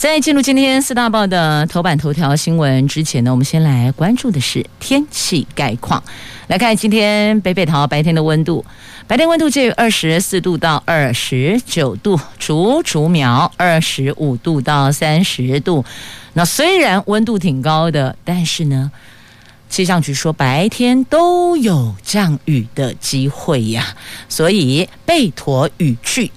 在进入今天四大报的头版头条新闻之前呢，我们先来关注的是天气概况。来看今天北北桃白天的温度，白天温度介于二十四度到二十九度，竹竹苗二十五度到三十度。那虽然温度挺高的，但是呢，气象局说白天都有降雨的机会呀，所以备妥雨具。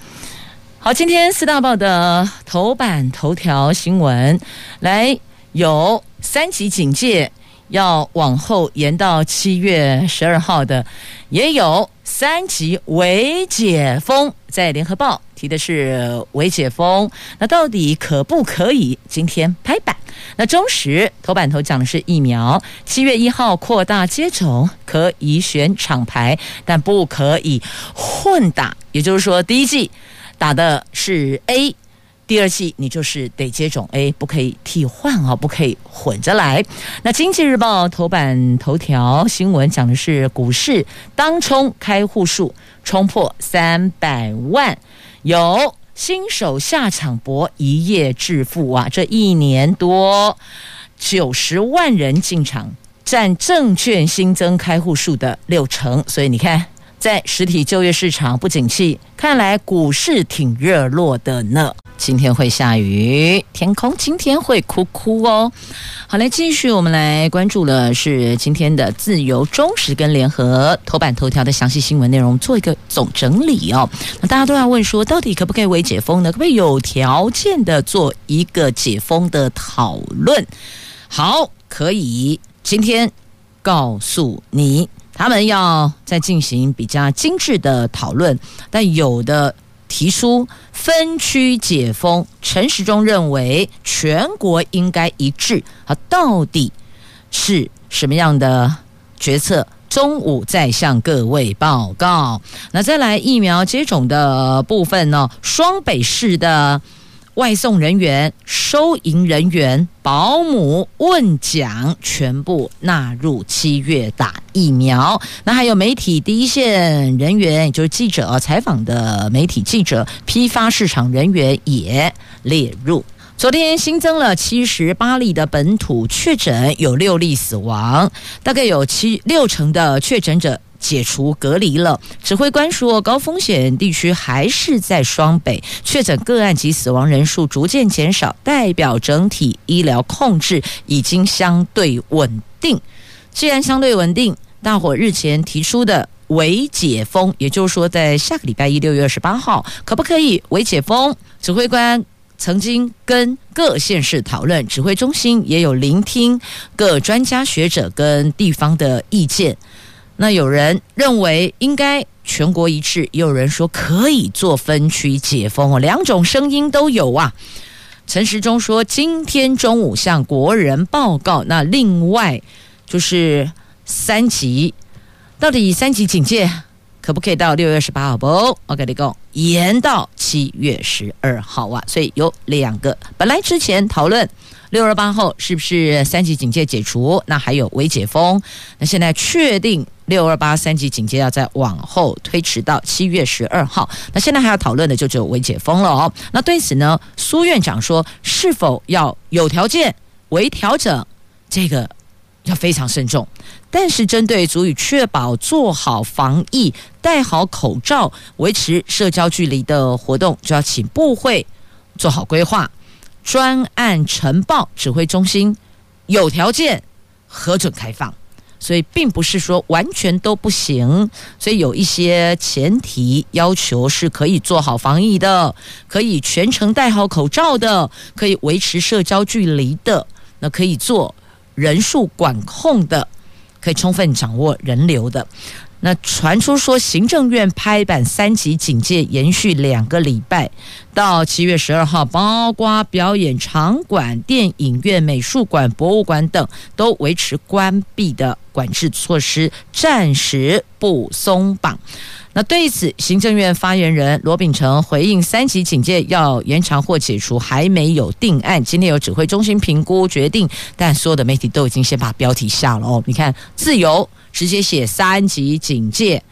好，今天四大报的头版头条新闻，来有三级警戒要往后延到七月十二号的，也有三级微解封，在联合报提的是微解封，那到底可不可以？今天拍板。那中时头版头讲的是疫苗，七月一号扩大接种，可以选厂牌，但不可以混打，也就是说第一剂。打的是 A，第二剂你就是得接种 A，不可以替换哦，不可以混着来。那经济日报头版头条新闻讲的是股市当冲开户数冲破三百万，有新手下场搏一夜致富啊！这一年多九十万人进场，占证券新增开户数的六成，所以你看。在实体就业市场不景气，看来股市挺热络的呢。今天会下雨，天空今天会哭哭哦。好，来继续，我们来关注的是今天的自由、中实跟联合头版头条的详细新闻内容，做一个总整理哦。那大家都要问说，到底可不可以为解封呢？可不可以有条件的做一个解封的讨论？好，可以。今天告诉你。他们要再进行比较精致的讨论，但有的提出分区解封，陈时中认为全国应该一致。啊，到底是什么样的决策？中午再向各位报告。那再来疫苗接种的部分呢？双北市的。外送人员、收银人员、保姆、问讲全部纳入七月打疫苗。那还有媒体第一线人员，也就是记者采访的媒体记者、批发市场人员也列入。昨天新增了七十八例的本土确诊，有六例死亡，大概有七六成的确诊者。解除隔离了。指挥官说，高风险地区还是在双北，确诊个案及死亡人数逐渐减少，代表整体医疗控制已经相对稳定。既然相对稳定，大伙日前提出的微解封，也就是说，在下个礼拜一六月二十八号，可不可以微解封？指挥官曾经跟各县市讨论，指挥中心也有聆听各专家学者跟地方的意见。那有人认为应该全国一致，也有人说可以做分区解封哦，两种声音都有啊。陈时中说，今天中午向国人报告。那另外就是三级，到底三级警戒可不可以到六月十八号？不，我跟你讲，延到七月十二号啊。所以有两个，本来之前讨论。六二八后是不是三级警戒解除？那还有微解封？那现在确定六二八三级警戒要再往后推迟到七月十二号。那现在还要讨论的就只有微解封了哦。那对此呢，苏院长说，是否要有条件微调整？这个要非常慎重。但是针对足以确保做好防疫、戴好口罩、维持社交距离的活动，就要请部会做好规划。专案呈报指挥中心有条件核准开放，所以并不是说完全都不行，所以有一些前提要求是可以做好防疫的，可以全程戴好口罩的，可以维持社交距离的，那可以做人数管控的，可以充分掌握人流的。那传出说，行政院拍板三级警戒延续两个礼拜，到七月十二号，包括表演场馆、电影院、美术馆、博物馆等都维持关闭的管制措施，暂时不松绑。那对此，行政院发言人罗秉成回应：三级警戒要延长或解除还没有定案，今天有指挥中心评估决定，但所有的媒体都已经先把标题下了哦。你看，自由。直接写三级警戒，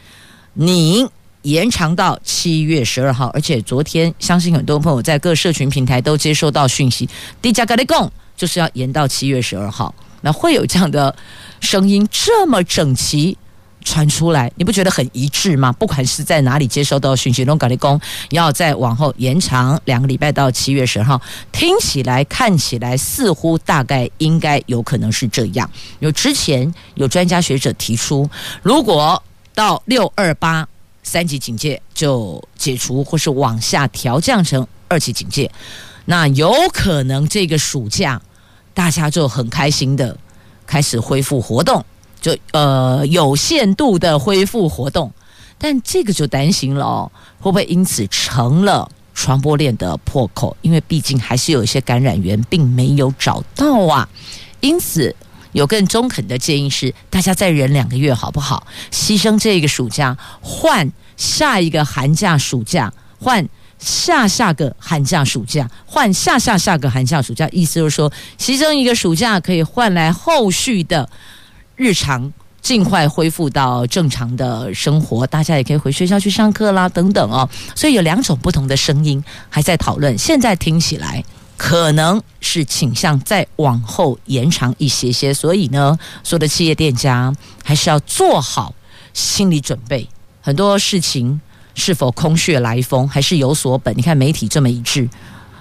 你延长到七月十二号，而且昨天相信很多朋友在各社群平台都接收到讯息，低价格的供就是要延到七月十二号。那会有这样的声音这么整齐传出来，你不觉得很一致吗？不管是在哪里接收到讯息，龙格力工要再往后延长两个礼拜到七月十号，听起来看起来似乎大概应该有可能是这样。有之前有专家学者提出，如果到六二八三级警戒就解除，或是往下调降成二级警戒，那有可能这个暑假大家就很开心的开始恢复活动。就呃有限度的恢复活动，但这个就担心了哦，会不会因此成了传播链的破口？因为毕竟还是有一些感染源并没有找到啊。因此有更中肯的建议是，大家再忍两个月好不好？牺牲这个暑假，换下一个寒假暑假，换下下个寒假暑假，换下下下个寒假暑假。意思就是说，牺牲一个暑假可以换来后续的。日常尽快恢复到正常的生活，大家也可以回学校去上课啦，等等哦。所以有两种不同的声音还在讨论。现在听起来可能是倾向再往后延长一些些。所以呢，所有的企业店家还是要做好心理准备。很多事情是否空穴来风，还是有所本？你看媒体这么一致，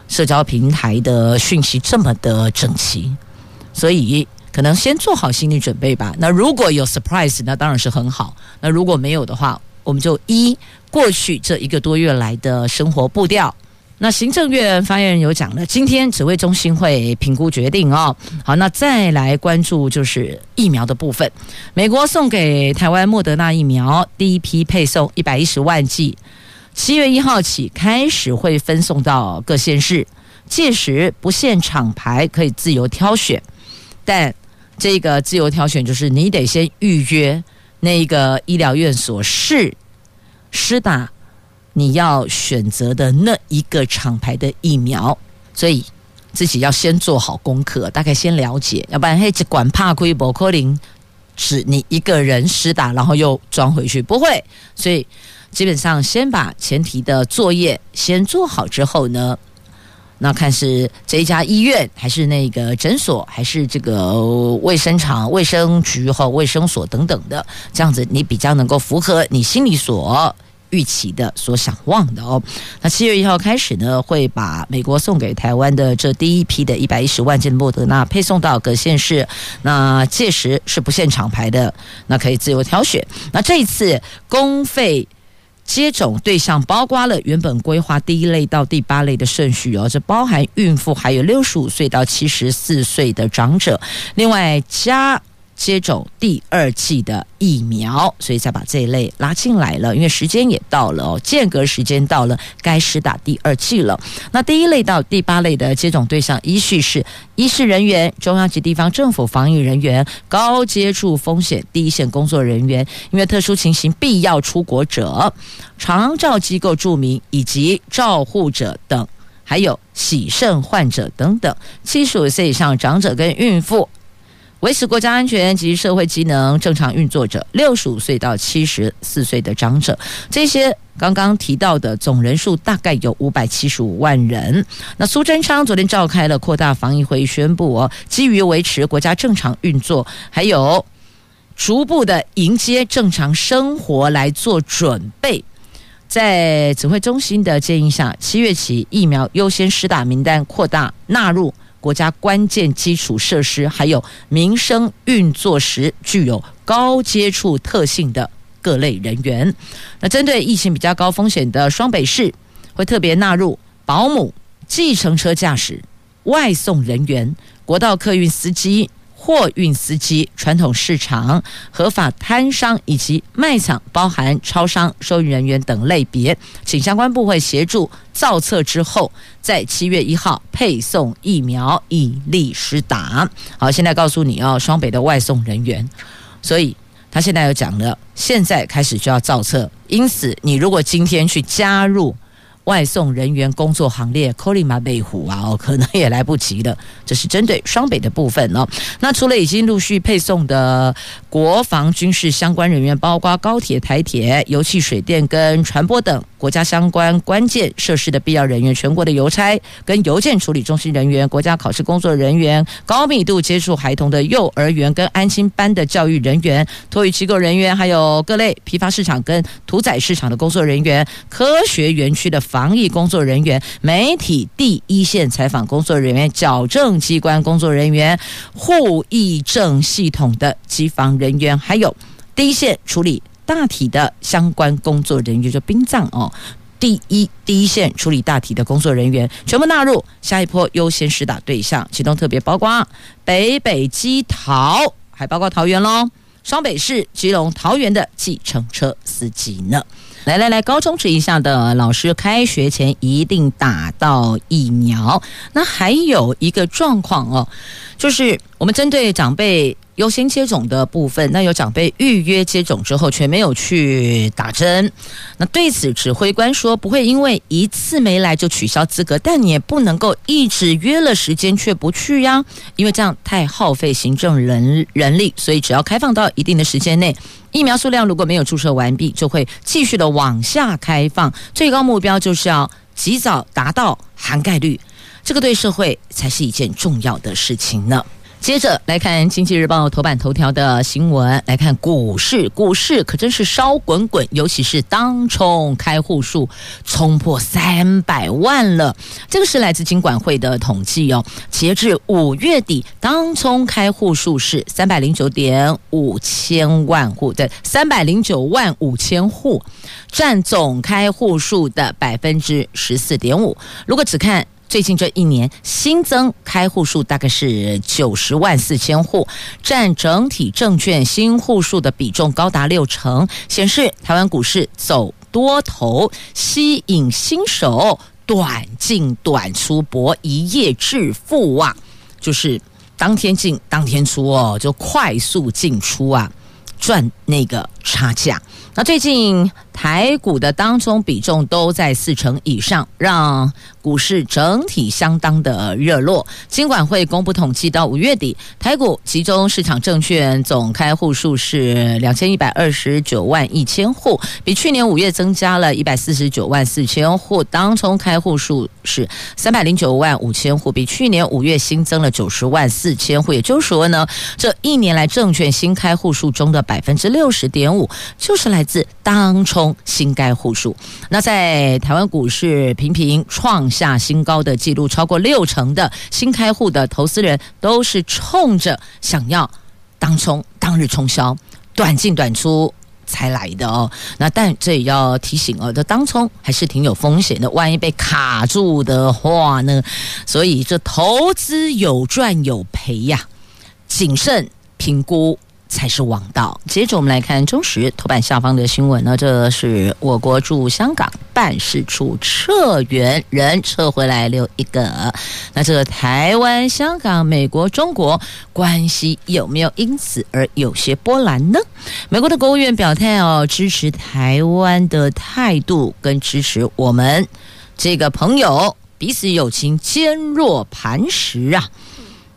社交平台的讯息这么的整齐，所以。可能先做好心理准备吧。那如果有 surprise，那当然是很好。那如果没有的话，我们就依过去这一个多月来的生活步调。那行政院发言人有讲了，今天指挥中心会评估决定哦。好，那再来关注就是疫苗的部分。美国送给台湾莫德纳疫苗第一批配送一百一十万剂，七月一号起开始会分送到各县市，届时不限厂牌，可以自由挑选，但。这个自由挑选就是你得先预约那个医疗院所是施打你要选择的那一个厂牌的疫苗，所以自己要先做好功课，大概先了解，要不然嘿，只管怕亏博科林只你一个人施打，然后又装回去，不会。所以基本上先把前提的作业先做好之后呢。那看是这一家医院，还是那个诊所，还是这个卫生厂、卫生局和卫生所等等的，这样子你比较能够符合你心里所预期的、所想望的哦。那七月一号开始呢，会把美国送给台湾的这第一批的一百一十万剂莫德纳配送到各县市。那届时是不限厂牌的，那可以自由挑选。那这一次公费。接种对象包括了原本规划第一类到第八类的顺序哦，这包含孕妇，还有六十五岁到七十四岁的长者，另外加。接种第二剂的疫苗，所以才把这一类拉进来了。因为时间也到了哦，间隔时间到了，该施打第二剂了。那第一类到第八类的接种对象依序是医事人员、中央及地方政府防疫人员、高接触风险第一线工作人员、因为特殊情形必要出国者、长照机构住民以及照护者等，还有洗肾患者等等，七十五岁以上长者跟孕妇。维持国家安全及社会机能正常运作者，六十五岁到七十四岁的长者，这些刚刚提到的总人数大概有五百七十五万人。那苏贞昌昨天召开了扩大防疫会议，宣布哦，基于维持国家正常运作，还有逐步的迎接正常生活来做准备，在指挥中心的建议下，七月起疫苗优先施打名单扩大纳入。国家关键基础设施还有民生运作时具有高接触特性的各类人员，那针对疫情比较高风险的双北市，会特别纳入保姆、计程车驾驶、外送人员、国道客运司机、货运司机、传统市场、合法摊商以及卖场，包含超商、收银人员等类别，请相关部会协助造册之后，在七月一号配送疫苗，以利施打。好，现在告诉你哦，双北的外送人员，所以他现在有讲了，现在开始就要造册，因此你如果今天去加入。外送人员工作行列，扣里马贝虎啊，哦，可能也来不及了。这是针对双北的部分哦。那除了已经陆续配送的国防军事相关人员，包括高铁、台铁、油气、水电跟传播等国家相关关键设施的必要人员，全国的邮差跟邮件处理中心人员、国家考试工作人员、高密度接触孩童的幼儿园跟安心班的教育人员、托育机构人员，还有各类批发市场跟屠宰市场的工作人员、科学园区的房。防疫工作人员、媒体第一线采访工作人员、矫正机关工作人员、护疫证系统的机房人员，还有第一线处理大体的相关工作人员，就殡葬哦，第一第一线处理大体的工作人员，全部纳入下一波优先施打对象，其中特别包括北北基桃，还包括桃园喽，双北市、基隆、桃园的计程车司机呢。来来来，高中职以下的老师，开学前一定打到疫苗。那还有一个状况哦，就是我们针对长辈优先接种的部分，那有长辈预约接种之后却没有去打针。那对此，指挥官说不会因为一次没来就取消资格，但你也不能够一直约了时间却不去呀，因为这样太耗费行政人人力。所以只要开放到一定的时间内。疫苗数量如果没有注射完毕，就会继续的往下开放。最高目标就是要及早达到涵盖率，这个对社会才是一件重要的事情呢。接着来看《经济日报》头版头条的新闻，来看股市，股市可真是烧滚滚，尤其是当冲开户数冲破三百万了。这个是来自金管会的统计哦，截至五月底，当冲开户数是三百零九点五千万户的三百零九万五千户，占总开户数的百分之十四点五。如果只看最近这一年新增开户数大概是九十万四千户，占整体证券新户数的比重高达六成，显示台湾股市走多头，吸引新手短进短出搏一夜致富啊！就是当天进当天出哦，就快速进出啊，赚那个差价。那最近台股的当中比重都在四成以上，让股市整体相当的热络。金管会公布统计，到五月底，台股集中市场证券总开户数是两千一百二十九万一千户，比去年五月增加了一百四十九万四千户。当冲开户数是三百零九万五千户，比去年五月新增了九十万四千户。也就是说呢，这一年来证券新开户数中的百分之六十点五，就是来自当冲新开户数。那在台湾股市频频创下新高的记录，超过六成的新开户的投资人都是冲着想要当冲当日冲销、短进短出才来的哦。那但这也要提醒哦，这当冲还是挺有风险的，万一被卡住的话呢？所以这投资有赚有赔呀，谨慎评估。才是王道。接着我们来看中时头版下方的新闻呢，这是我国驻香港办事处撤员人撤回来留一个。那这个台湾、香港、美国、中国关系有没有因此而有些波澜呢？美国的国务院表态哦，支持台湾的态度跟支持我们这个朋友彼此友情坚若磐石啊。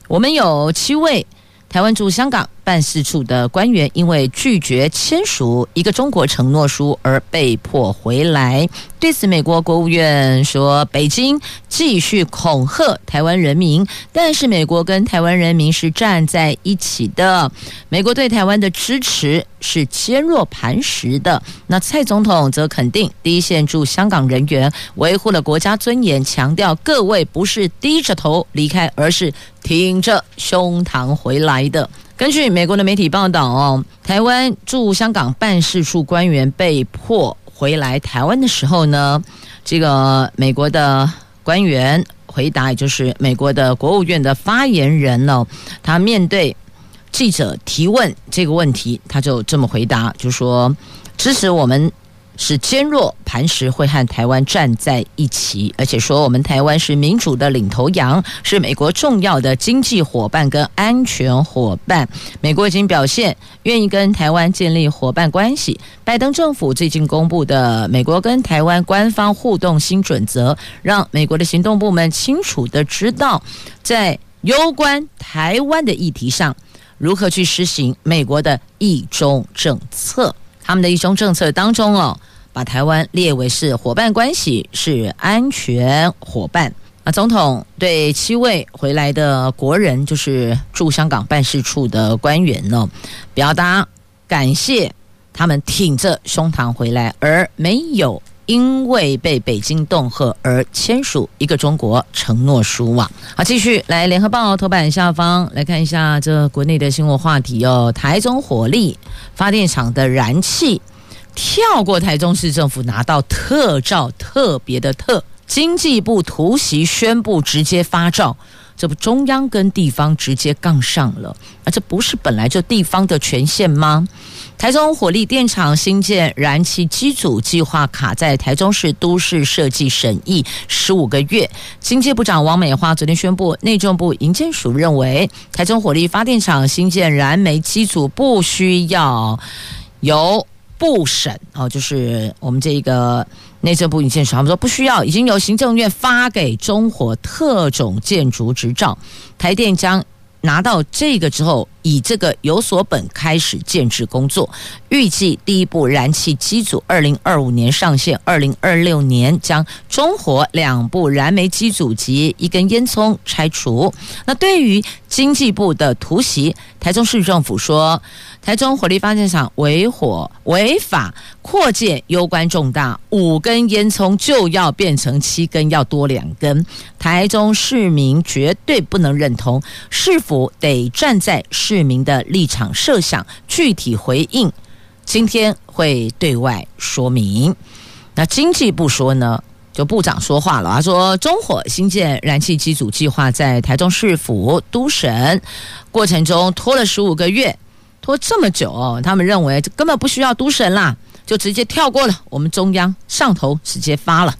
我们有七位台湾驻香港。办事处的官员因为拒绝签署一个中国承诺书而被迫回来。对此，美国国务院说，北京继续恐吓台湾人民，但是美国跟台湾人民是站在一起的。美国对台湾的支持是坚若磐石的。那蔡总统则肯定第一线驻香港人员维护了国家尊严，强调各位不是低着头离开，而是挺着胸膛回来的。根据美国的媒体报道，哦，台湾驻香港办事处官员被迫回来台湾的时候呢，这个美国的官员回答，也就是美国的国务院的发言人呢，他面对记者提问这个问题，他就这么回答，就说支持我们。是坚若磐石，会和台湾站在一起，而且说我们台湾是民主的领头羊，是美国重要的经济伙伴跟安全伙伴。美国已经表现愿意跟台湾建立伙伴关系。拜登政府最近公布的美国跟台湾官方互动新准则，让美国的行动部门清楚地知道，在攸关台湾的议题上，如何去实行美国的一中政策。他们的一中政策当中哦，把台湾列为是伙伴关系，是安全伙伴。啊总统对七位回来的国人，就是驻香港办事处的官员呢，表达感谢，他们挺着胸膛回来，而没有因为被北京恫吓而签署一个中国承诺书啊。好，继续来联合报头版下方来看一下这国内的新闻话题哦，台中火力发电厂的燃气跳过台中市政府拿到特照，特别的特，经济部突袭宣布直接发照，这不中央跟地方直接杠上了，而这不是本来就地方的权限吗？台中火力电厂新建燃气机组计划卡在台中市都市设计审议十五个月。经济部长王美花昨天宣布，内政部营建署认为，台中火力发电厂新建燃煤机组不需要由部审哦，就是我们这个内政部营建署，他们说不需要，已经由行政院发给中火特种建筑执照，台电将。拿到这个之后，以这个有所本开始建置工作，预计第一部燃气机组二零二五年上线，二零二六年将中火两部燃煤机组及一根烟囱拆除。那对于经济部的突袭，台中市政府说。台中火力发电厂违火违法扩建，攸关重大，五根烟囱就要变成七根，要多两根。台中市民绝对不能认同，市府得站在市民的立场设想，具体回应，今天会对外说明。那经济部说呢，就部长说话了，他说中火新建燃气机组计划在台中市府都审过程中拖了十五个月。拖这么久，他们认为根本不需要都审啦，就直接跳过了。我们中央上头直接发了。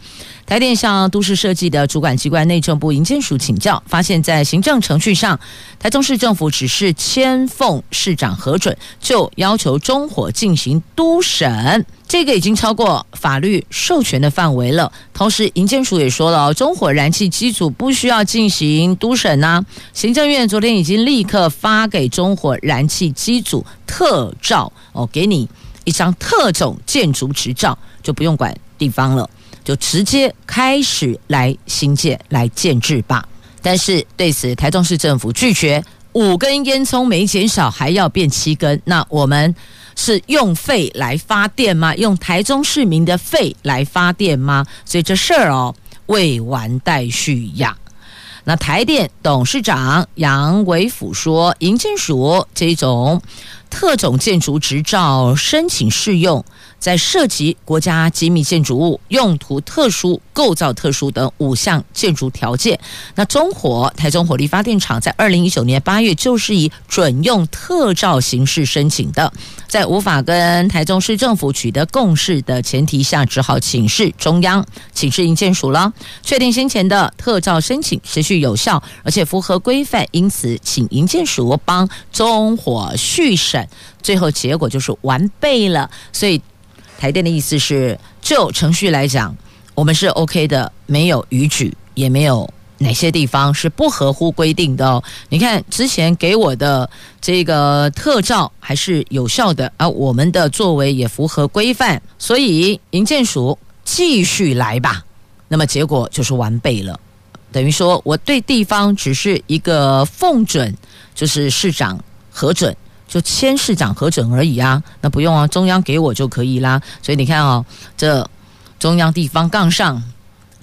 台电向都市设计的主管机关内政部营建署请教，发现，在行政程序上，台中市政府只是签奉市长核准，就要求中火进行督审，这个已经超过法律授权的范围了。同时，营建署也说了，中火燃气机组不需要进行督审呐、行政院昨天已经立刻发给中火燃气机组特照哦，给你一张特种建筑执照，就不用管地方了。就直接开始来新建、来建制吧。但是对此，台中市政府拒绝，五根烟囱没减少，还要变七根。那我们是用肺来发电吗？用台中市民的肺来发电吗？所以这事儿哦，未完待续呀。那台电董事长杨伟甫说，营建署这种特种建筑执照申请适用。在涉及国家机密建筑物、用途特殊、构造特殊等五项建筑条件，那中火台中火力发电厂在二零一九年八月就是以准用特照形式申请的，在无法跟台中市政府取得共识的前提下，只好请示中央，请示营建署了，确定先前的特照申请持续有效，而且符合规范，因此请营建署帮中火续审，最后结果就是完备了，所以。台电的意思是，就程序来讲，我们是 OK 的，没有逾矩，也没有哪些地方是不合乎规定的哦。你看之前给我的这个特照还是有效的，而我们的作为也符合规范，所以营建署继续来吧。那么结果就是完备了，等于说我对地方只是一个奉准，就是市长核准。就签市长核准而已啊，那不用啊，中央给我就可以啦。所以你看哦，这中央地方杠上，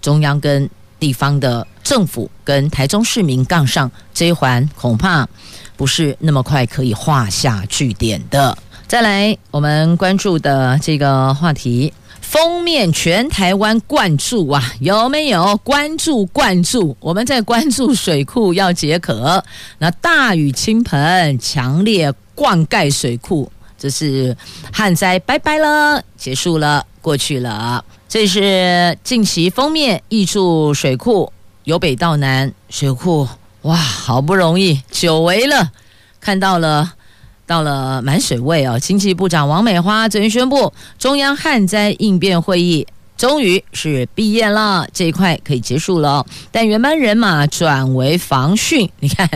中央跟地方的政府跟台中市民杠上，这一环恐怕不是那么快可以画下句点的。再来，我们关注的这个话题。封面全台湾灌注啊，有没有关注灌注？我们在关注水库要解渴，那大雨倾盆，强烈灌溉水库，这是旱灾拜拜了，结束了，过去了。这是近期封面挹注水库，由北到南水库，哇，好不容易久违了，看到了。到了满水位哦，经济部长王美花昨天宣布，中央旱灾应变会议终于是毕业了，这一块可以结束了。但原班人马转为防汛，你看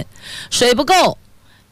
水不够。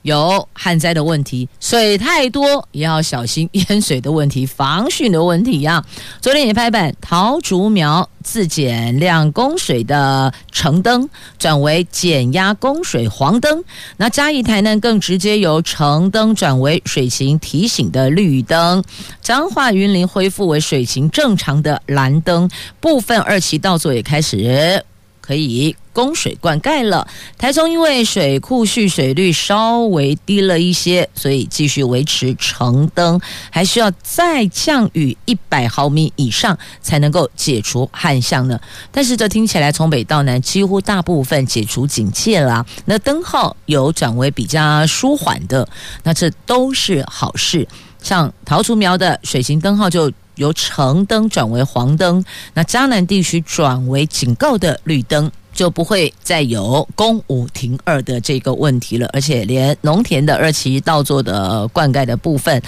有旱灾的问题，水太多也要小心淹水的问题、防汛的问题呀、啊。昨天也拍板，桃竹苗自减量供水的橙灯转为减压供水黄灯，那嘉义台南更直接由橙灯转为水情提醒的绿灯，彰化云林恢复为水情正常的蓝灯，部分二期稻作也开始。可以供水灌溉了。台中因为水库蓄水率稍微低了一些，所以继续维持橙灯，还需要再降雨一百毫米以上才能够解除旱象呢。但是这听起来从北到南几乎大部分解除警戒啦，那灯号有转为比较舒缓的，那这都是好事。像桃竹苗的水情灯号就。由橙灯转为黄灯，那嘉南地区转为警告的绿灯，就不会再有公五停二的这个问题了。而且连农田的二期稻作的灌溉的部分，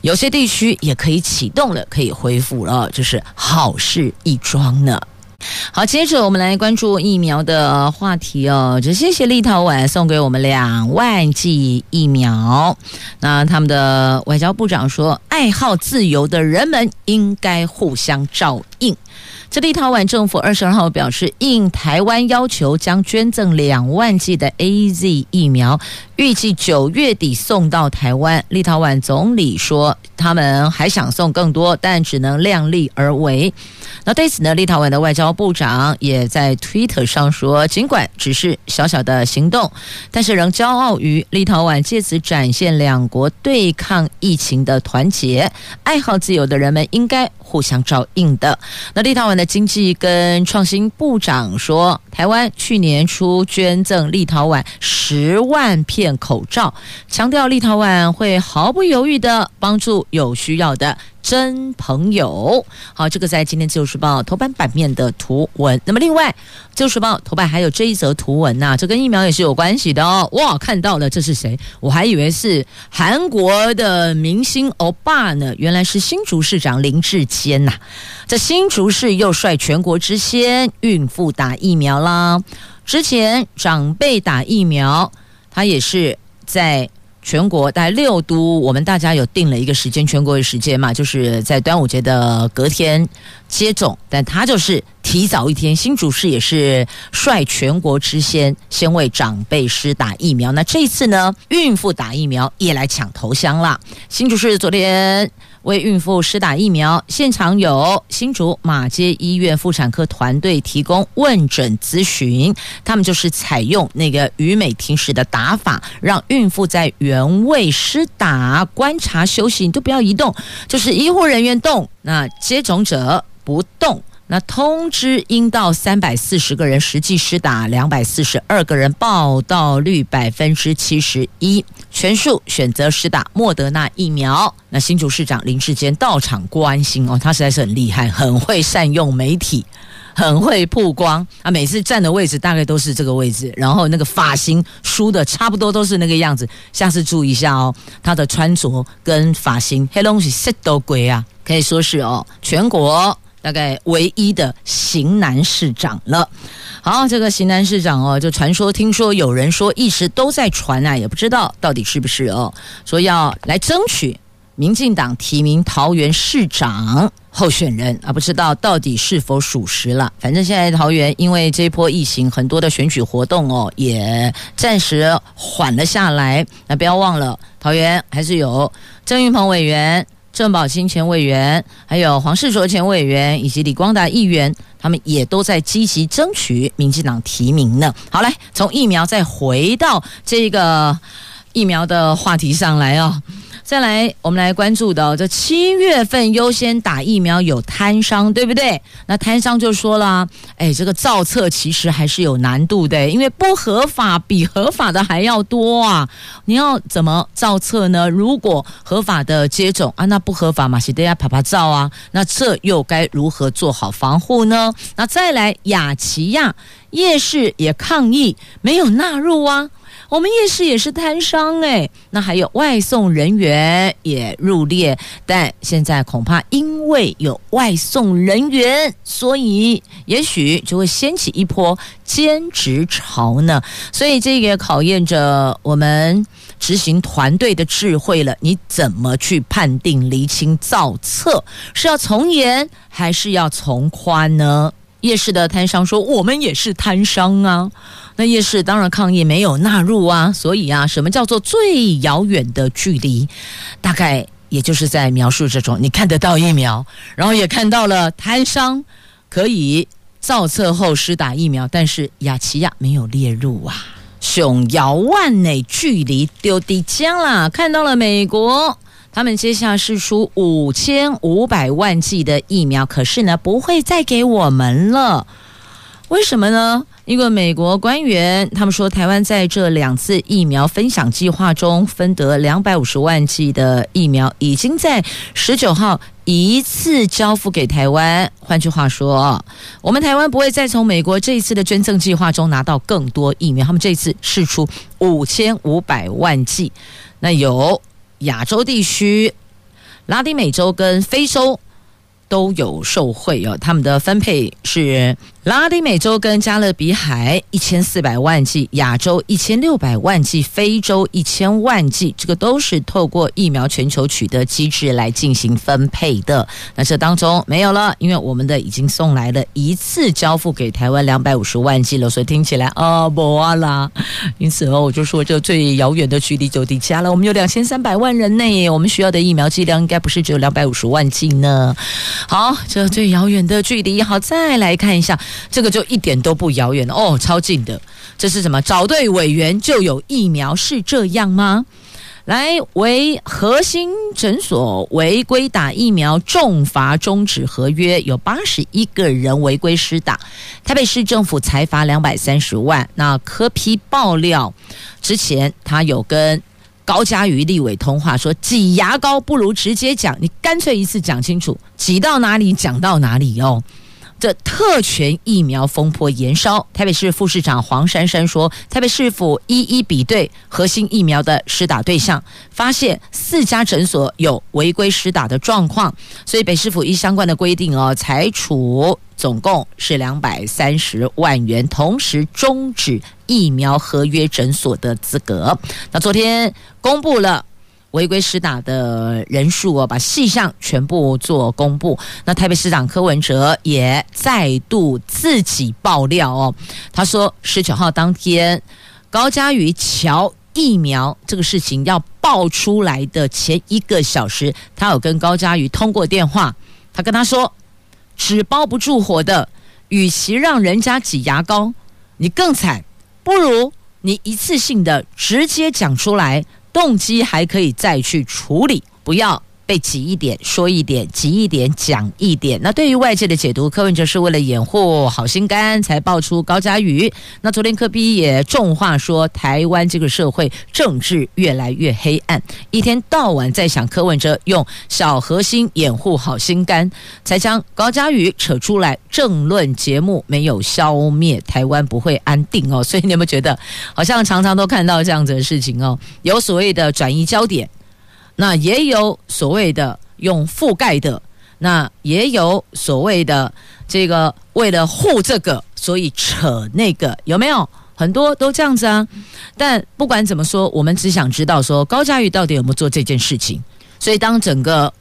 有些地区也可以启动了，可以恢复了，这是好事一桩呢。好，接着我们来关注疫苗的话题哦。就谢谢立陶宛送给我们两万剂疫苗。那他们的外交部长说，爱好自由的人们应该互相照应。这立陶宛政府二十二号表示，应台湾要求，将捐赠两万剂的 AZ 疫苗，预计九月底送到台湾。立陶宛总理说，他们还想送更多，但只能量力而为。那对此呢，立陶宛的外交部长也在 Twitter 上说，尽管只是小小的行动，但是仍骄傲于立陶宛借此展现两国对抗疫情的团结。爱好自由的人们应该互相照应的。那立陶宛的经济跟创新部长说，台湾去年初捐赠立陶宛十万片口罩，强调立陶宛会毫不犹豫地帮助有需要的。真朋友，好，这个在今天《自由时报》头版版面的图文。那么，另外，《自由时报》头版还有这一则图文呐、这跟疫苗也是有关系的哦。哇，看到了，这是谁？我还以为是韩国的明星欧巴呢，原来是新竹市长林志坚呐。这新竹市又率全国之先，孕妇打疫苗啦。之前长辈打疫苗，他也是在。全国大概六都，我们大家有定了一个时间，全国的时间嘛，就是在端午节的隔天接种，但他就是提早一天。新竹市也是率全国之先，先为长辈施打疫苗。那这一次呢，孕妇打疫苗也来抢头香了。新竹市昨天。为孕妇施打疫苗，现场有新竹马街医院妇产科团队提供问诊咨询，他们就是采用那个余美停时的打法，让孕妇在原位施打，观察休息，你都不要移动，就是医护人员动，那接种者不动。那通知应到三百四十个人，实际施打两百四十二个人，报到率百分之七十一，全数选择施打莫德纳疫苗。那新竹市长林智坚到场关心哦，他实在是很厉害，很会善用媒体，很会曝光。啊，每次站的位置大概都是这个位置，然后那个发型梳的差不多都是那个样子。下次注意一下哦，他的穿着跟发型，黑东西色都贵啊，可以说是哦，全国。大概唯一的型男市长了。好，这个型男市长哦，就传说，听说有人说一直都在传啊，也不知道到底是不是哦。说要来争取民进党提名桃园市长候选人啊，不知道到底是否属实了。反正现在桃园因为这一波疫情，很多的选举活动哦也暂时缓了下来。那不要忘了，桃园还是有郑云鹏委员。郑宝清前委员，还有黄世卓前委员，以及李光达议员，他们也都在积极争取民进党提名呢。好，来从疫苗再回到这个疫苗的话题上来哦。再来，我们来关注的这七月份优先打疫苗有摊商，对不对？那摊商就说了，哎，这个造册其实还是有难度的，因为不合法比合法的还要多啊！你要怎么造册呢？如果合法的接种啊，那不合法嘛，是大家趴趴照啊，那这又该如何做好防护呢？那再来，雅琪亚夜市也抗议没有纳入啊。我们夜市也是摊商哎，那还有外送人员也入列，但现在恐怕因为有外送人员，所以也许就会掀起一波兼职潮呢。所以这也考验着我们执行团队的智慧了。你怎么去判定厘清造册是要从严还是要从宽呢？夜市的摊商说：“我们也是摊商啊。”那夜市当然抗议没有纳入啊，所以啊，什么叫做最遥远的距离？大概也就是在描述这种，你看得到疫苗，然后也看到了摊商可以造册后施打疫苗，但是雅琪亚没有列入啊，熊遥万内距离丢地江啦，看到了美国，他们接下来释出五千五百万剂的疫苗，可是呢，不会再给我们了，为什么呢？一个美国官员，他们说，台湾在这两次疫苗分享计划中分得两百五十万剂的疫苗，已经在十九号一次交付给台湾。换句话说，我们台湾不会再从美国这一次的捐赠计划中拿到更多疫苗。他们这次试出五千五百万剂，那有亚洲地区、拉丁美洲跟非洲。都有受惠哦，他们的分配是拉丁美洲跟加勒比海一千四百万剂，亚洲一千六百万剂，非洲一千万剂，这个都是透过疫苗全球取得机制来进行分配的。那这当中没有了，因为我们的已经送来了一次交付给台湾两百五十万剂了，所以听起来啊不啊啦。因此哦，我就说这最遥远的距离就抵家了。我们有两千三百万人内，我们需要的疫苗剂量应该不是只有两百五十万剂呢。好，这最遥远的距离，好，再来看一下，这个就一点都不遥远哦，超近的。这是什么？找对委员就有疫苗，是这样吗？来，为核心诊所违规打疫苗，重罚终止合约，有八十一个人违规施打，台北市政府裁罚两百三十万。那柯批爆料，之前他有跟。高嘉瑜立委通话说，挤牙膏不如直接讲，你干脆一次讲清楚，挤到哪里讲到哪里哦。这特权疫苗风波延烧，台北市副市长黄珊珊说，台北市府一一比对核心疫苗的施打对象，发现四家诊所有违规施打的状况，所以北市府依相关的规定哦，裁处。总共是两百三十万元，同时终止疫苗合约诊所的资格。那昨天公布了违规施打的人数哦，把细项全部做公布。那台北市长柯文哲也再度自己爆料哦，他说十九号当天高嘉瑜乔疫苗这个事情要爆出来的前一个小时，他有跟高嘉瑜通过电话，他跟他说。纸包不住火的，与其让人家挤牙膏，你更惨，不如你一次性的直接讲出来，动机还可以再去处理，不要。被挤一点，说一点，挤一点，讲一点。那对于外界的解读，柯文哲是为了掩护好心肝才爆出高嘉瑜。那昨天柯比也重话说，台湾这个社会政治越来越黑暗，一天到晚在想柯文哲用小核心掩护好心肝，才将高嘉瑜扯出来。政论节目没有消灭台湾不会安定哦。所以你有没有觉得，好像常常都看到这样子的事情哦？有所谓的转移焦点。那也有所谓的用覆盖的，那也有所谓的这个为了护这个，所以扯那个，有没有？很多都这样子啊。但不管怎么说，我们只想知道说高嘉瑜到底有没有做这件事情。所以当整个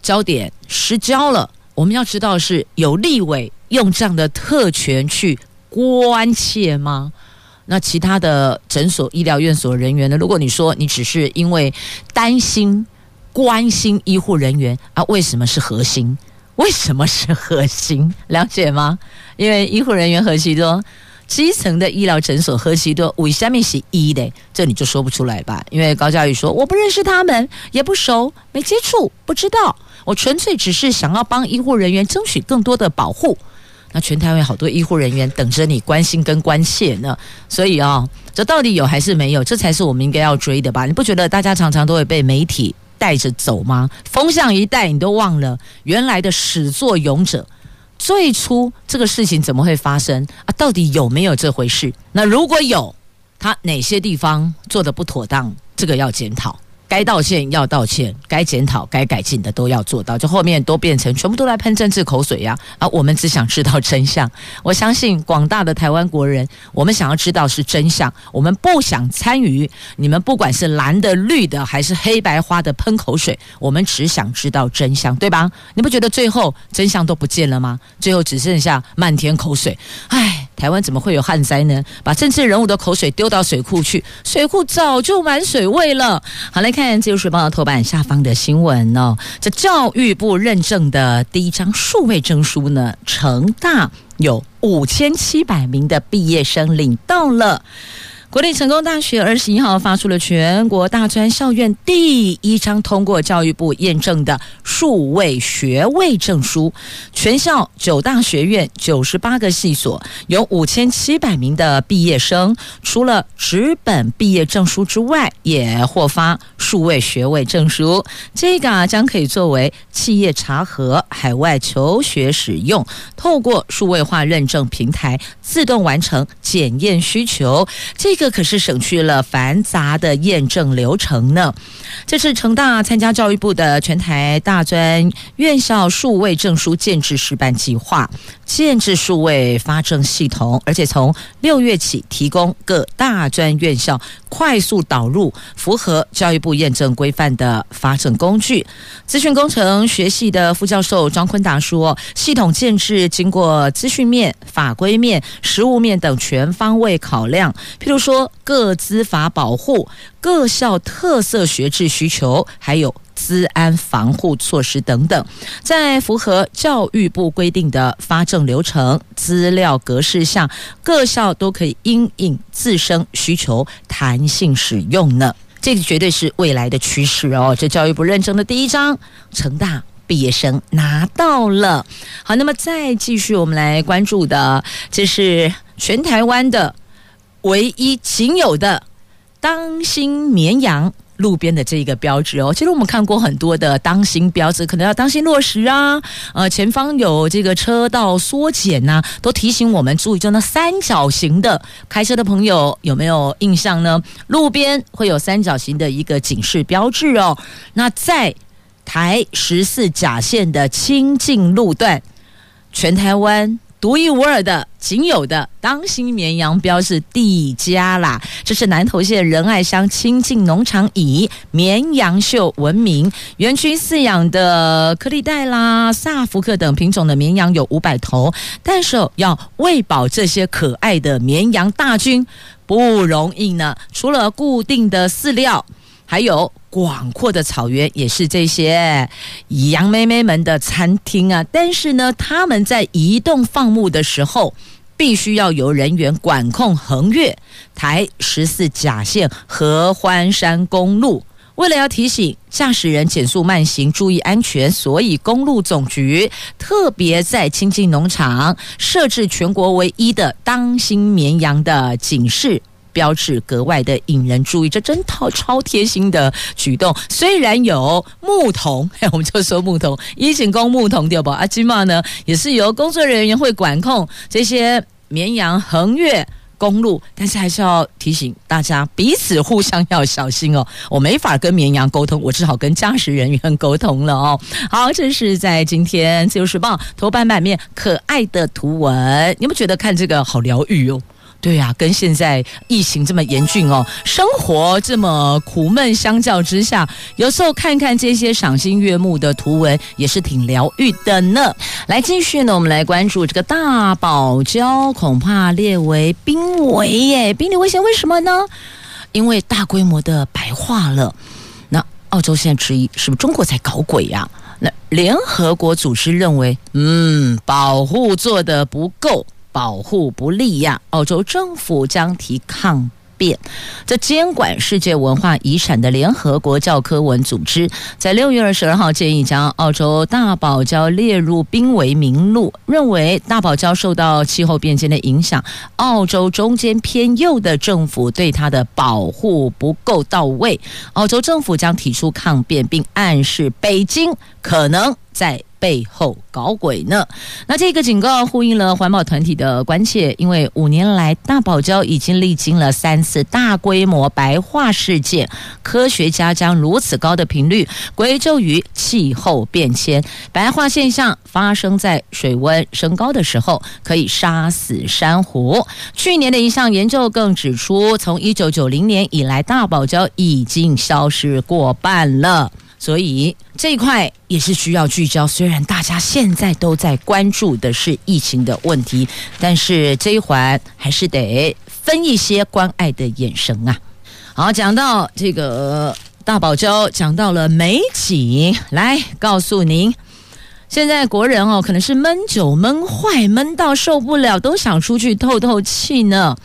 焦点失焦了，我们要知道是有立委用这样的特权去关切吗？那其他的诊所、医疗院所人员呢？如果你说你只是因为担心、关心医护人员啊，为什么是核心？为什么是核心？了解吗？因为医护人员何其多，基层的医疗诊所何其多，为什么是医的？这你就说不出来吧？因为高嘉瑜说我不认识他们，也不熟，没接触，不知道。我纯粹只是想要帮医护人员争取更多的保护。那全台湾好多医护人员等着你关心跟关切呢，所以啊、哦，这到底有还是没有？这才是我们应该要追的吧？你不觉得大家常常都会被媒体带着走吗？风向一带，你都忘了原来的始作俑者。最初这个事情怎么会发生啊？到底有没有这回事？那如果有，他哪些地方做得不妥当？这个要检讨。该道歉要道歉，该检讨、该改进的都要做到。就后面都变成全部都来喷政治口水呀！啊，我们只想知道真相。我相信广大的台湾国人，我们想要知道是真相，我们不想参与你们不管是蓝的、绿的还是黑白花的喷口水，我们只想知道真相，对吧？你不觉得最后真相都不见了吗？最后只剩下漫天口水。唉，台湾怎么会有旱灾呢？把政治人物的口水丢到水库去，水库早就满水位了。好，来看。《自由时报的》头版下方的新闻哦，这教育部认证的第一张数位证书呢，成大有五千七百名的毕业生领到了。国立成功大学二十一号发出了全国大专校院第一张通过教育部验证的数位学位证书，全校九大学院九十八个系所有五千七百名的毕业生，除了纸本毕业证书之外，也获发数位学位证书。这个，将可以作为企业查核海外求学使用，透过数位化认证平台自动完成检验需求。这个。这可是省去了繁杂的验证流程呢。这是成大参加教育部的全台大专院校数位证书建制示范计划，建制数位发证系统，而且从六月起提供各大专院校快速导入符合教育部验证规范的发证工具。资讯工程学系的副教授张坤达说，系统建制经过资讯面、法规面、实务面等全方位考量，譬如说。各资法保护、各校特色学制需求，还有资安防护措施等等，在符合教育部规定的发证流程、资料格式下，各校都可以因应自身需求弹性使用呢。这个绝对是未来的趋势哦。这教育部认证的第一张成大毕业生拿到了。好，那么再继续，我们来关注的，这是全台湾的。唯一仅有的当心绵羊路边的这一个标志哦，其实我们看过很多的当心标志，可能要当心落石啊，呃，前方有这个车道缩减呐，都提醒我们注意。就那三角形的，开车的朋友有没有印象呢？路边会有三角形的一个警示标志哦。那在台十四甲线的清境路段，全台湾。独一无二的、仅有的当心绵羊标志第一家啦！这是南投县仁爱乡亲近农场以绵羊秀闻名，园区饲养的柯利代啦、萨福克等品种的绵羊有五百头，但是要喂饱这些可爱的绵羊大军不容易呢。除了固定的饲料，还有广阔的草原，也是这些羊妹妹们的餐厅啊。但是呢，他们在移动放牧的时候，必须要由人员管控横越台十四甲线合欢山公路。为了要提醒驾驶人减速慢行，注意安全，所以公路总局特别在亲近农场设置全国唯一的当心绵羊的警示。标志格外的引人注意，这真套超贴心的举动。虽然有牧童，我们就说牧童，一警公牧童对不？阿金茂呢，也是由工作人员会管控这些绵羊横越公路，但是还是要提醒大家彼此互相要小心哦。我没法跟绵羊沟通，我只好跟驾驶人员沟通了哦。好，这是在今天《自由时报》头版版面可爱的图文，你们觉得看这个好疗愈哦？对呀、啊，跟现在疫情这么严峻哦，生活这么苦闷，相较之下，有时候看看这些赏心悦目的图文，也是挺疗愈的呢。来，继续呢，我们来关注这个大堡礁，恐怕列为濒危耶，濒临危险，为什么呢？因为大规模的白化了。那澳洲现在质疑，是不是中国在搞鬼呀、那联合国组织认为，嗯，保护做得不够。保护不力呀。澳洲政府将提抗辩。这监管世界文化遗产的联合国教科文组织，在六月二十二号建议将澳洲大堡礁列入濒危名录，认为大堡礁受到气候变迁的影响，澳洲中间偏右的政府对它的保护不够到位，澳洲政府将提出抗辩，并暗示北京可能在。背后搞鬼呢？那这个警告呼应了环保团体的关切，因为五年来大堡礁已经历经了三次大规模白化事件，科学家将如此高的频率归咎于气候变迁。白化现象发生在水温升高的时候，可以杀死珊瑚。去年的一项研究更指出，从一九九零年以来，大堡礁已经消失过半了。所以这一块也是需要聚焦。虽然大家现在都在关注的是疫情的问题，但是这一环还是得分一些关爱的眼神啊。好，讲到这个大堡礁，讲到了美景，来告诉您，现在国人哦，可能是闷久闷坏，闷到受不了，都想出去透透气呢。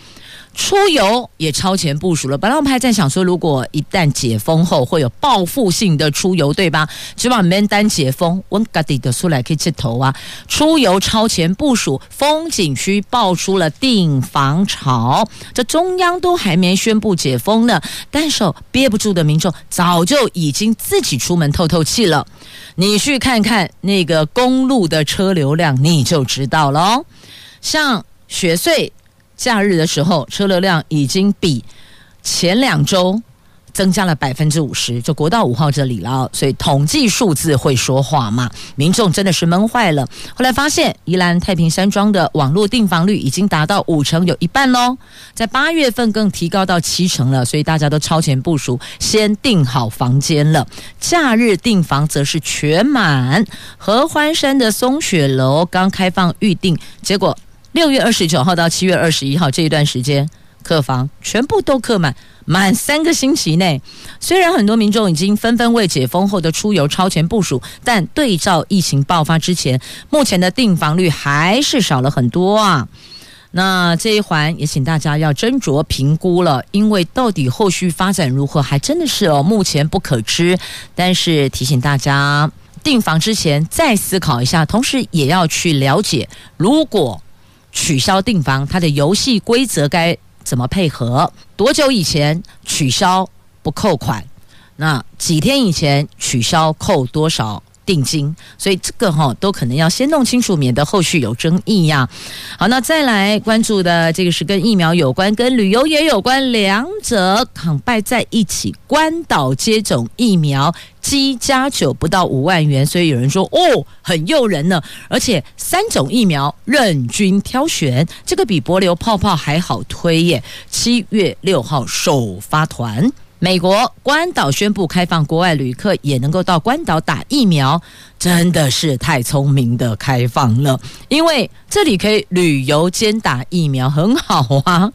出游也超前部署了。本来我们还在想说，如果一旦解封后会有报复性的出游，对吧？只把名单解封，温嘎地的出来可以接头啊！出游超前部署，风景区爆出了订房潮。这中央都还没宣布解封呢，但是憋不住的民众早就已经自己出门透透气了。你去看看那个公路的车流量，你就知道了。像雪隧。假日的时候，车流量已经比前两周增加了百分之五十，就国道五号这里了。所以统计数字会说话嘛，民众真的是闷坏了。后来发现，宜兰太平山庄的网络订房率已经达到五成，有一半喽。在八月份更提高到七成了，所以大家都超前部署，先订好房间了。假日订房则是全满。合欢山的松雪楼刚开放预订，结果。六月二十九号到七月二十一号这一段时间，客房全部都客满，满三个星期内。虽然很多民众已经纷纷为解封后的出游超前部署，但对照疫情爆发之前，目前的订房率还是少了很多啊。那这一环也请大家要斟酌评估了，因为到底后续发展如何，还真的是哦，目前不可知。但是提醒大家，订房之前再思考一下，同时也要去了解，如果。取消订房，它的游戏规则该怎么配合？多久以前取消不扣款？那几天以前取消扣多少？定金，所以这个哈都可能要先弄清楚，免得后续有争议呀。好，那再来关注的这个是跟疫苗有关，跟旅游也有关，两者扛拜在一起。关岛接种疫苗，机加酒不到五万元，所以有人说哦，很诱人呢。而且三种疫苗任君挑选，这个比帛琉泡泡还好推耶。七月六号首发团。美国关岛宣布开放国外旅客也能够到关岛打疫苗，真的是太聪明的开放了。因为这里可以旅游兼打疫苗，很好啊。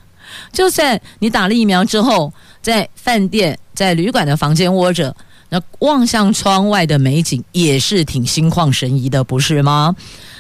就算你打了疫苗之后，在饭店、在旅馆的房间窝着，那望向窗外的美景也是挺心旷神怡的，不是吗？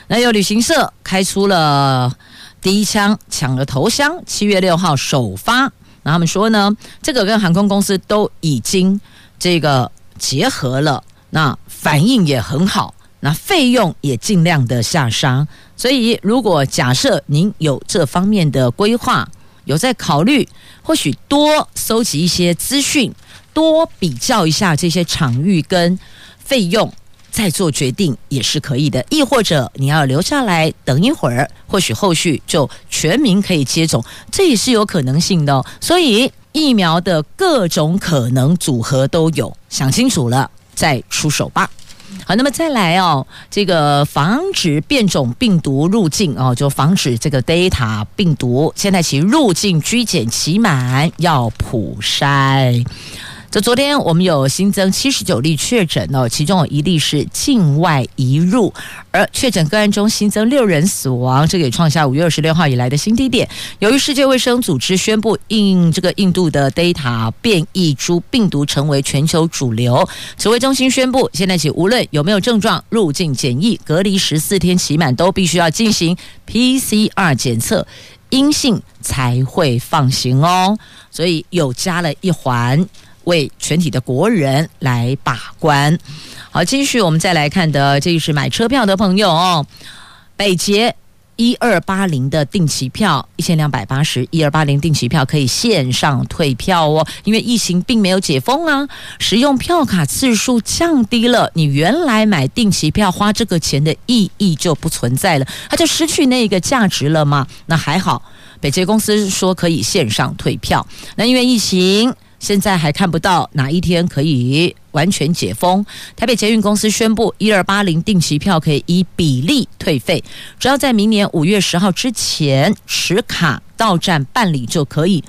那有旅行社开出了第一枪，抢了头香，七月六号首发。那他们说呢，这个跟航空公司都已经这个结合了，那反应也很好，那费用也尽量的下杀。所以，如果假设您有这方面的规划，有在考虑，或许多搜集一些资讯，多比较一下这些场域跟费用。再做决定也是可以的，亦或者你要留下来等一会儿，或许后续就全民可以接种，这也是有可能性的哦。所以疫苗的各种可能组合都有，想清楚了再出手吧。好，那么再来哦，这个防止变种病毒入境哦，就防止这个 Delta 病毒现在其入境居检期满要普筛。这昨天我们有新增七十九例确诊哦，其中有一例是境外移入，而确诊个案中新增六人死亡，这个也创下五月二十六号以来的新低点。由于世界卫生组织宣布，印这个印度的 Delta 变异株病毒成为全球主流，指挥中心宣布，现在起无论有没有症状，入境检疫隔离十四天期满都必须要进行 PCR 检测，阴性才会放行哦。所以又加了一环。为全体的国人来把关。好，继续我们再来看的，这就是买车票的朋友哦。北捷一二八零的定期票一千两百八十，一二八零定期票可以线上退票哦。因为疫情并没有解封啊，使用票卡次数降低了，你原来买定期票花这个钱的意义就不存在了，它就失去那个价值了吗？那还好，北捷公司说可以线上退票。那因为疫情。现在还看不到哪一天可以完全解封。台北捷运公司宣布，一二八零定期票可以以比例退费，只要在明年五月十号之前持卡到站办理就可以。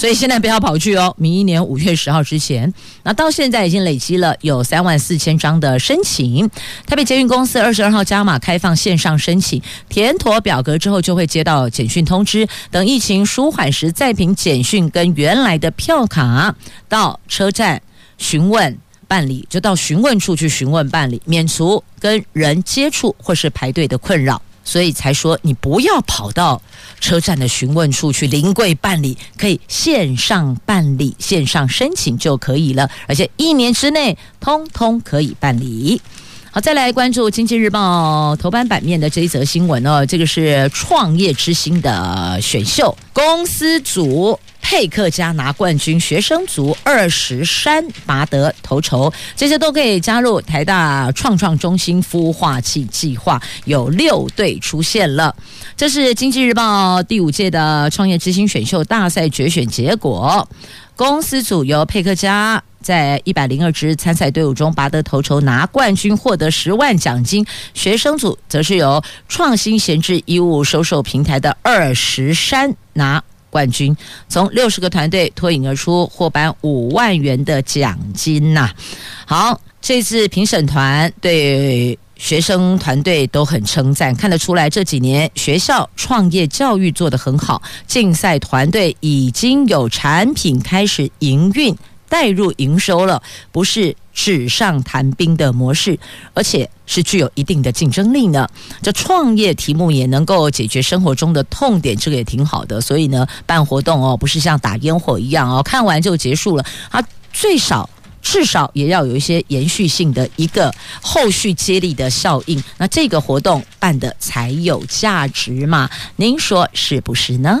所以现在不要跑去哦，明年五月十号之前。那到现在已经累积了有三万四千张的申请。台北捷运公司二十二号加码开放线上申请，填妥表格之后就会接到简讯通知，等疫情舒缓时再凭简讯跟原来的票卡到车站询问办理，就到询问处去询问办理，免除跟人接触或是排队的困扰。所以才说你不要跑到车站的询问处去临柜办理，可以线上办理、线上申请就可以了，而且一年之内通通可以办理。好，再来关注《经济日报》头版版面的这一则新闻哦，这个是创业之星的选秀公司组。佩克家拿冠军，学生组二十三拔得头筹，这些都可以加入台大创创中心孵化器计划，有六队出现了。这是经济日报第五届的创业之星选秀大赛决选结果。公司组由佩克家在一百零二支参赛队伍中拔得头筹，拿冠军，获得十万奖金。学生组则是由创新闲置衣物收售平台的二十三拿。冠军从六十个团队脱颖而出，获颁五万元的奖金呐、好，这次评审团对学生团队都很称赞，看得出来这几年学校创业教育做得很好，竞赛团队已经有产品开始营运。带入营收了，不是纸上谈兵的模式，而且是具有一定的竞争力呢。这创业题目也能够解决生活中的痛点，这个也挺好的。所以呢，办活动哦，不是像打烟火一样哦，看完就结束了。它最少至少也要有一些延续性的一个后续接力的效应，那这个活动办的才有价值嘛？您说是不是呢？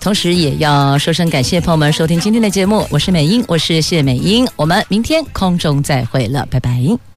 同时也要说声感谢，朋友们收听今天的节目，我是美英，我是谢美英，我们明天空中再会了，拜拜。